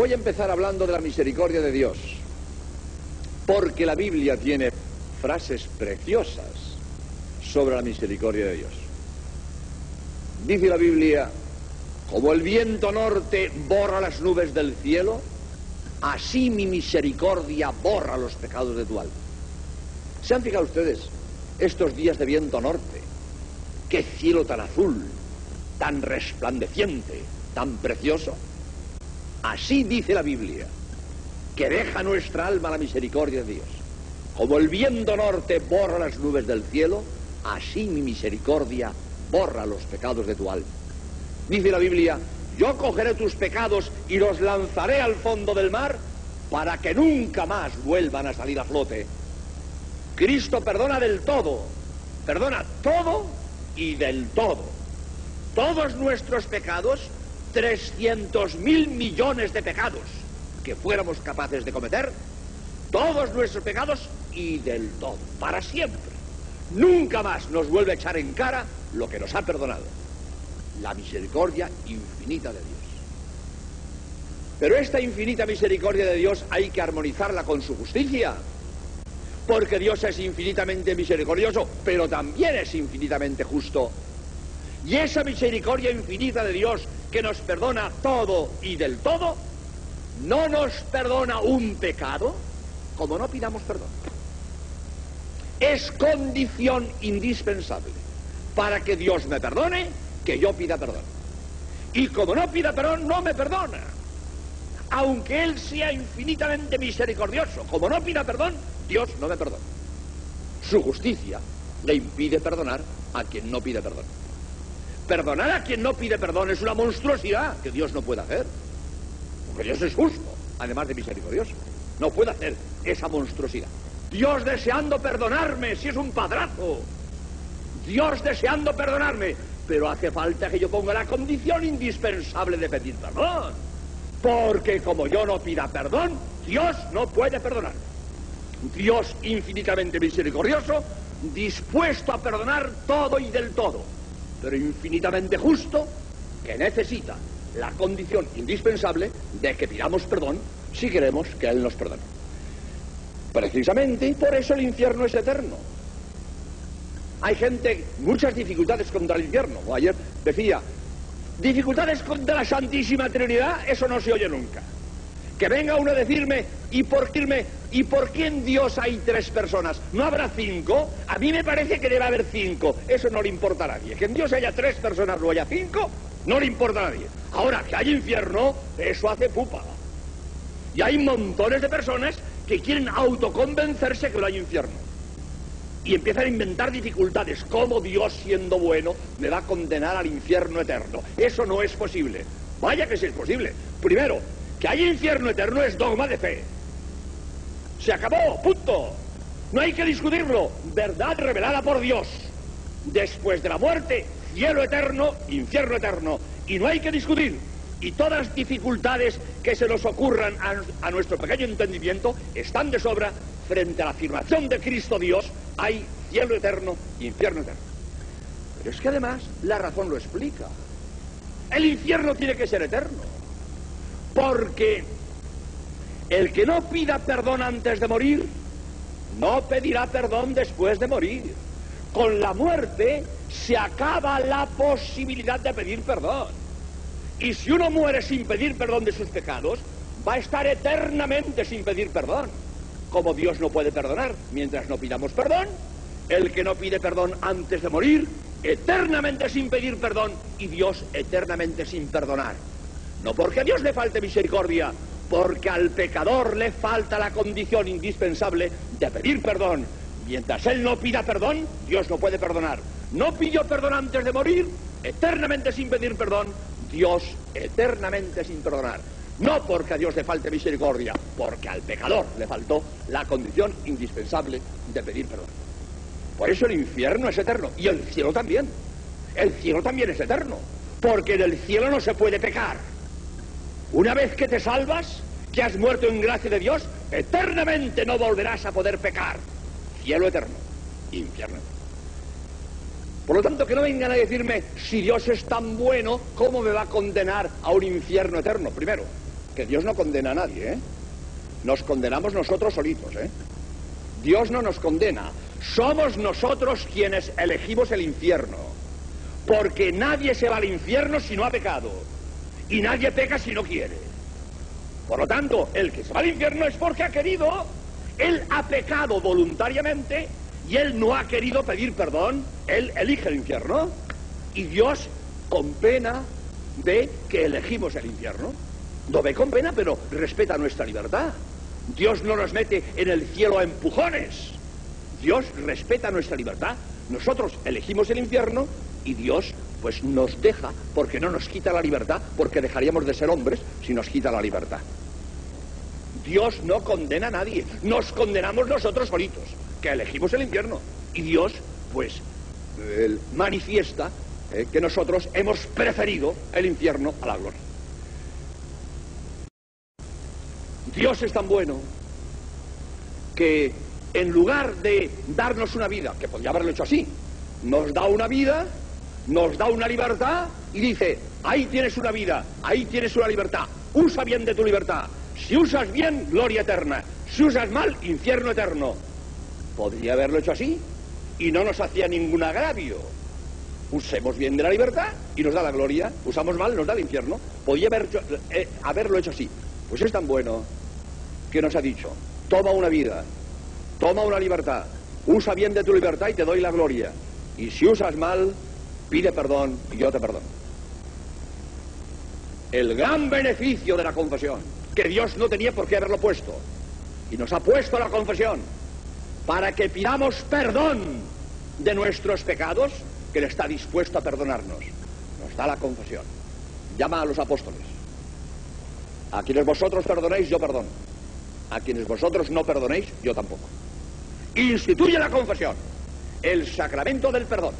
Voy a empezar hablando de la misericordia de Dios, porque la Biblia tiene frases preciosas sobre la misericordia de Dios. Dice la Biblia, como el viento norte borra las nubes del cielo, así mi misericordia borra los pecados de tu alma. ¿Se han fijado ustedes estos días de viento norte? Qué cielo tan azul, tan resplandeciente, tan precioso. Así dice la Biblia, que deja nuestra alma la misericordia de Dios. Como el viento norte borra las nubes del cielo, así mi misericordia borra los pecados de tu alma. Dice la Biblia, yo cogeré tus pecados y los lanzaré al fondo del mar para que nunca más vuelvan a salir a flote. Cristo perdona del todo, perdona todo y del todo. Todos nuestros pecados 300 mil millones de pecados que fuéramos capaces de cometer, todos nuestros pecados y del todo, para siempre. Nunca más nos vuelve a echar en cara lo que nos ha perdonado, la misericordia infinita de Dios. Pero esta infinita misericordia de Dios hay que armonizarla con su justicia, porque Dios es infinitamente misericordioso, pero también es infinitamente justo. Y esa misericordia infinita de Dios que nos perdona todo y del todo, no nos perdona un pecado como no pidamos perdón. Es condición indispensable para que Dios me perdone que yo pida perdón. Y como no pida perdón, no me perdona. Aunque Él sea infinitamente misericordioso, como no pida perdón, Dios no me perdona. Su justicia le impide perdonar a quien no pide perdón. Perdonar a quien no pide perdón es una monstruosidad que Dios no puede hacer. Porque Dios es justo, además de misericordioso. No puede hacer esa monstruosidad. Dios deseando perdonarme, si es un padrazo. Dios deseando perdonarme. Pero hace falta que yo ponga la condición indispensable de pedir perdón. Porque como yo no pida perdón, Dios no puede perdonar. Dios infinitamente misericordioso, dispuesto a perdonar todo y del todo pero infinitamente justo, que necesita la condición indispensable de que pidamos perdón si queremos que Él nos perdone. Precisamente, y por eso el infierno es eterno. Hay gente, muchas dificultades contra el infierno. Ayer decía, dificultades contra la Santísima Trinidad, eso no se oye nunca. Que venga uno a decirme, ¿y por qué, ¿y por en Dios hay tres personas? ¿No habrá cinco? A mí me parece que debe haber cinco. Eso no le importa a nadie. Que en Dios haya tres personas o haya cinco, no le importa a nadie. Ahora, que hay infierno, eso hace pupa. Y hay montones de personas que quieren autoconvencerse que no hay infierno. Y empiezan a inventar dificultades. ¿Cómo Dios, siendo bueno, me va a condenar al infierno eterno? Eso no es posible. Vaya que sí es posible. Primero, que hay infierno eterno es dogma de fe. Se acabó, punto. No hay que discutirlo. Verdad revelada por Dios. Después de la muerte, cielo eterno, infierno eterno. Y no hay que discutir. Y todas dificultades que se nos ocurran a, a nuestro pequeño entendimiento están de sobra frente a la afirmación de Cristo Dios. Hay cielo eterno, infierno eterno. Pero es que además la razón lo explica. El infierno tiene que ser eterno. Porque el que no pida perdón antes de morir, no pedirá perdón después de morir. Con la muerte se acaba la posibilidad de pedir perdón. Y si uno muere sin pedir perdón de sus pecados, va a estar eternamente sin pedir perdón. Como Dios no puede perdonar mientras no pidamos perdón, el que no pide perdón antes de morir, eternamente sin pedir perdón y Dios eternamente sin perdonar. No porque a Dios le falte misericordia, porque al pecador le falta la condición indispensable de pedir perdón. Mientras él no pida perdón, Dios no puede perdonar. No pidió perdón antes de morir, eternamente sin pedir perdón, Dios eternamente sin perdonar. No porque a Dios le falte misericordia, porque al pecador le faltó la condición indispensable de pedir perdón. Por eso el infierno es eterno y el cielo también. El cielo también es eterno, porque en el cielo no se puede pecar. Una vez que te salvas, que has muerto en gracia de Dios, eternamente no volverás a poder pecar. Cielo eterno, infierno. Por lo tanto, que no vengan a decirme, si Dios es tan bueno, ¿cómo me va a condenar a un infierno eterno? Primero, que Dios no condena a nadie, ¿eh? Nos condenamos nosotros solitos, ¿eh? Dios no nos condena. Somos nosotros quienes elegimos el infierno. Porque nadie se va al infierno si no ha pecado. Y nadie peca si no quiere. Por lo tanto, el que se va al infierno es porque ha querido. Él ha pecado voluntariamente y él no ha querido pedir perdón. Él elige el infierno. Y Dios, con pena, ve que elegimos el infierno. No ve con pena, pero respeta nuestra libertad. Dios no nos mete en el cielo a empujones. Dios respeta nuestra libertad. Nosotros elegimos el infierno y Dios pues nos deja porque no nos quita la libertad, porque dejaríamos de ser hombres si nos quita la libertad. Dios no condena a nadie, nos condenamos nosotros solitos, que elegimos el infierno. Y Dios pues manifiesta eh, que nosotros hemos preferido el infierno a la gloria. Dios es tan bueno que en lugar de darnos una vida, que podría haberlo hecho así, nos da una vida, nos da una libertad y dice, ahí tienes una vida, ahí tienes una libertad, usa bien de tu libertad. Si usas bien, gloria eterna. Si usas mal, infierno eterno. Podría haberlo hecho así y no nos hacía ningún agravio. Usemos bien de la libertad y nos da la gloria. Usamos mal, nos da el infierno. Podría eh, haberlo hecho así. Pues es tan bueno que nos ha dicho, toma una vida, toma una libertad, usa bien de tu libertad y te doy la gloria. Y si usas mal, pide perdón y yo te perdono. El gran beneficio de la confesión, que Dios no tenía por qué haberlo puesto, y nos ha puesto la confesión, para que pidamos perdón de nuestros pecados, que Él está dispuesto a perdonarnos. Nos da la confesión. Llama a los apóstoles. A quienes vosotros perdonéis, yo perdono. A quienes vosotros no perdonéis, yo tampoco. Instituye la confesión, el sacramento del perdón,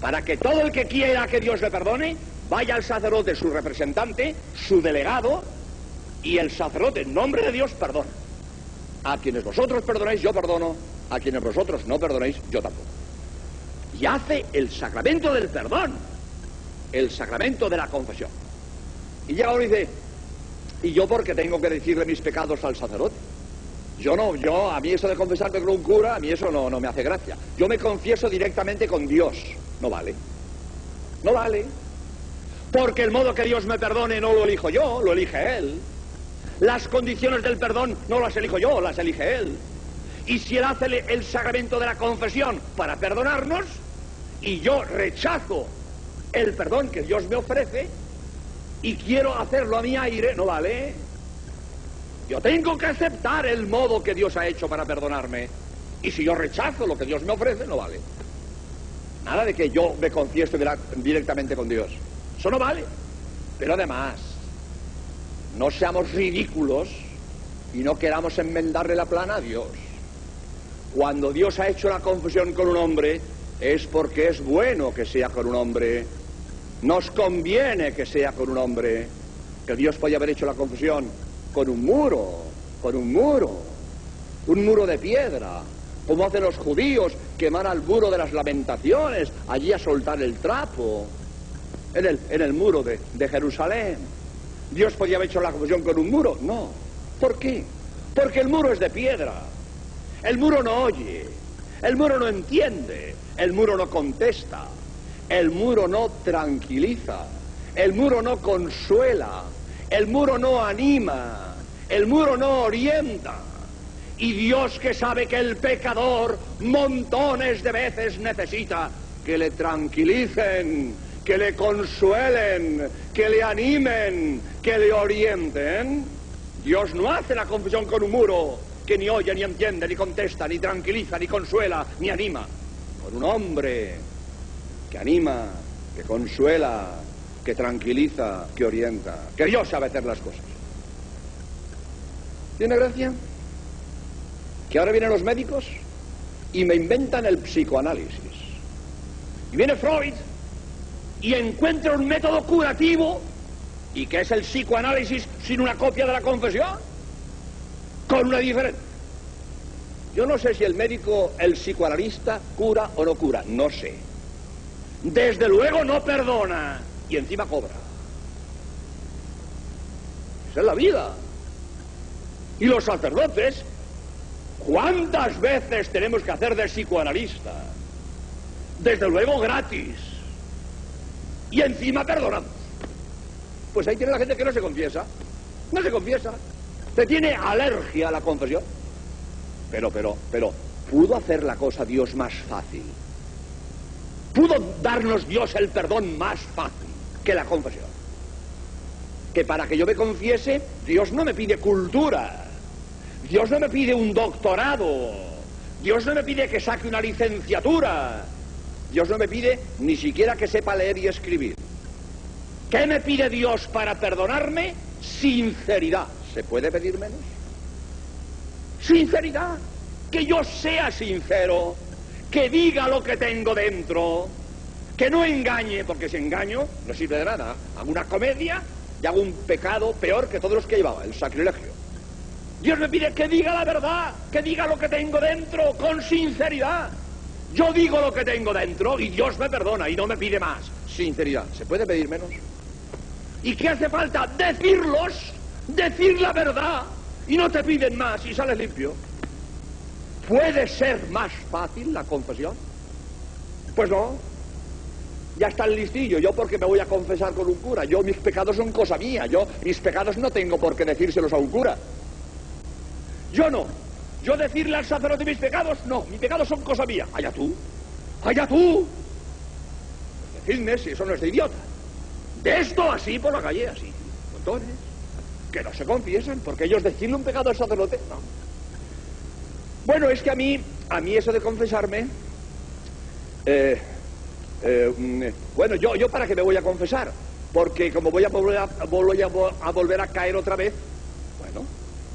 para que todo el que quiera que Dios le perdone, vaya al sacerdote, su representante, su delegado, y el sacerdote, en nombre de Dios, perdona. A quienes vosotros perdonéis, yo perdono. A quienes vosotros no perdonéis, yo tampoco. Y hace el sacramento del perdón, el sacramento de la confesión. Y ya ahora dice, ¿Y yo por qué tengo que decirle mis pecados al sacerdote? Yo no, yo, a mí eso de confesarme con un cura, a mí eso no, no me hace gracia. Yo me confieso directamente con Dios. No vale. No vale. Porque el modo que Dios me perdone no lo elijo yo, lo elige Él. Las condiciones del perdón no las elijo yo, las elige Él. Y si Él hace el sacramento de la confesión para perdonarnos, y yo rechazo el perdón que Dios me ofrece, y quiero hacerlo a mi aire, no vale. Yo tengo que aceptar el modo que Dios ha hecho para perdonarme. Y si yo rechazo lo que Dios me ofrece, no vale. Nada de que yo me confieso directamente con Dios. Eso no vale. Pero además, no seamos ridículos y no queramos enmendarle la plana a Dios. Cuando Dios ha hecho la confesión con un hombre, es porque es bueno que sea con un hombre nos conviene que sea con un hombre, que Dios podía haber hecho la confesión con un muro, con un muro, un muro de piedra, como hacen los judíos que van al muro de las lamentaciones, allí a soltar el trapo, en el, en el muro de, de Jerusalén. Dios podía haber hecho la confesión con un muro, no. ¿Por qué? Porque el muro es de piedra. El muro no oye, el muro no entiende, el muro no contesta. El muro no tranquiliza, el muro no consuela, el muro no anima, el muro no orienta. Y Dios que sabe que el pecador montones de veces necesita que le tranquilicen, que le consuelen, que le animen, que le orienten. Dios no hace la confesión con un muro que ni oye, ni entiende, ni contesta, ni tranquiliza, ni consuela, ni anima. Con un hombre que anima, que consuela, que tranquiliza, que orienta, que Dios sabe hacer las cosas. ¿Tiene gracia? Que ahora vienen los médicos y me inventan el psicoanálisis. Y viene Freud y encuentra un método curativo y que es el psicoanálisis sin una copia de la confesión, con una diferencia. Yo no sé si el médico, el psicoanalista, cura o no cura, no sé desde luego no perdona y encima cobra. en la vida. Y los sacerdotes, ¿cuántas veces tenemos que hacer de psicoanalista? Desde luego gratis. Y encima perdonamos. Pues ahí tiene la gente que no se confiesa. No se confiesa. Se tiene alergia a la confesión. Pero, pero, pero, ¿pudo hacer la cosa Dios más fácil? ¿Pudo darnos Dios el perdón más fácil que la confesión? Que para que yo me confiese, Dios no me pide cultura. Dios no me pide un doctorado. Dios no me pide que saque una licenciatura. Dios no me pide ni siquiera que sepa leer y escribir. ¿Qué me pide Dios para perdonarme? Sinceridad. ¿Se puede pedir menos? Sinceridad. Que yo sea sincero. Que diga lo que tengo dentro. Que no engañe, porque si engaño no sirve de nada. Hago una comedia y hago un pecado peor que todos los que llevaba, el sacrilegio. Dios me pide que diga la verdad, que diga lo que tengo dentro con sinceridad. Yo digo lo que tengo dentro y Dios me perdona y no me pide más. Sinceridad. ¿Se puede pedir menos? ¿Y qué hace falta? Decirlos, decir la verdad y no te piden más y sales limpio. ¿Puede ser más fácil la confesión? Pues no. Ya está el listillo. Yo porque me voy a confesar con un cura. Yo mis pecados son cosa mía. Yo mis pecados no tengo por qué decírselos a un cura. Yo no. Yo decirle al sacerdote mis pecados, no. Mis pecados son cosa mía. Allá tú. Allá tú. Decidme si eso no es de idiota. De esto así por la calle, así. Montones. Que no se confiesan, porque ellos decirle un pecado al sacerdote, no. Bueno, es que a mí, a mí eso de confesarme, eh, eh, mm, bueno, yo, yo para qué me voy a confesar, porque como voy a volver a, a, volver a caer otra vez,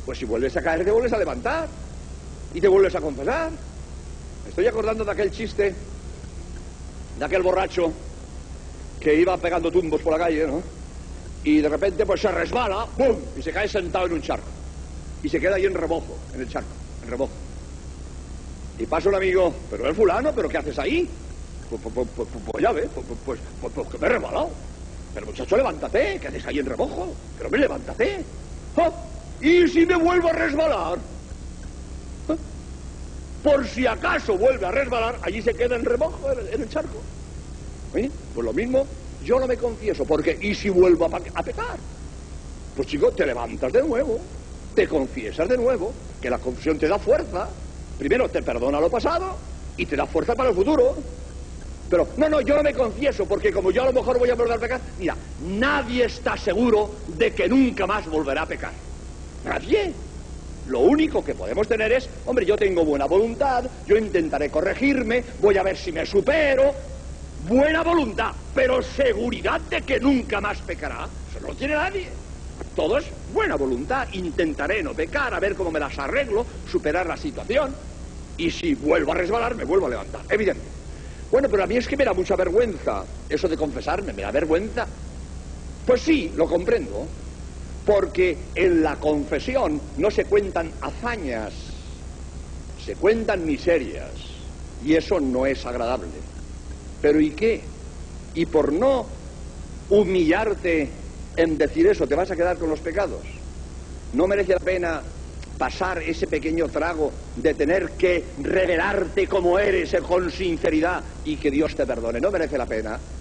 pues si vuelves a caer te vuelves a levantar y te vuelves a confesar. Me estoy acordando de aquel chiste, de aquel borracho que iba pegando tumbos por la calle, ¿no? Y de repente pues se resbala, ¡pum! y se cae sentado en un charco. Y se queda ahí en rebojo, en el charco, en rebojo. Y pasa un amigo, pero el fulano, ¿pero qué haces ahí? Pues, pues, pues, pues ya ves, pues, pues, que me he resbalado. Pero muchacho, levántate, ¿qué haces ahí en remojo? Pero me levántate. ¡Ah! ¿Y si me vuelvo a resbalar? ¿Ah? Por si acaso vuelve a resbalar, allí se queda en remojo, en el, charco. ¿Eh? Pues lo mismo, yo no me confieso, porque ¿y si vuelvo a, a pecar? Pues chico, te levantas de nuevo, te confiesas de nuevo, que la confesión te da fuerza. Primero te perdona lo pasado y te da fuerza para el futuro. Pero, no, no, yo no me confieso, porque como yo a lo mejor voy a volver a pecar, mira, nadie está seguro de que nunca más volverá a pecar. Nadie. Lo único que podemos tener es, hombre, yo tengo buena voluntad, yo intentaré corregirme, voy a ver si me supero. Buena voluntad, pero seguridad de que nunca más pecará. Eso no lo tiene nadie. Todo es buena voluntad, intentaré no pecar, a ver cómo me las arreglo, superar la situación. Y si vuelvo a resbalar, me vuelvo a levantar. Evidente. Bueno, pero a mí es que me da mucha vergüenza eso de confesarme, me da vergüenza. Pues sí, lo comprendo, porque en la confesión no se cuentan hazañas, se cuentan miserias, y eso no es agradable. Pero ¿y qué? Y por no humillarte en decir eso, te vas a quedar con los pecados. No merece la pena pasar ese pequeño trago de tener que revelarte como eres con sinceridad y que Dios te perdone. No merece la pena.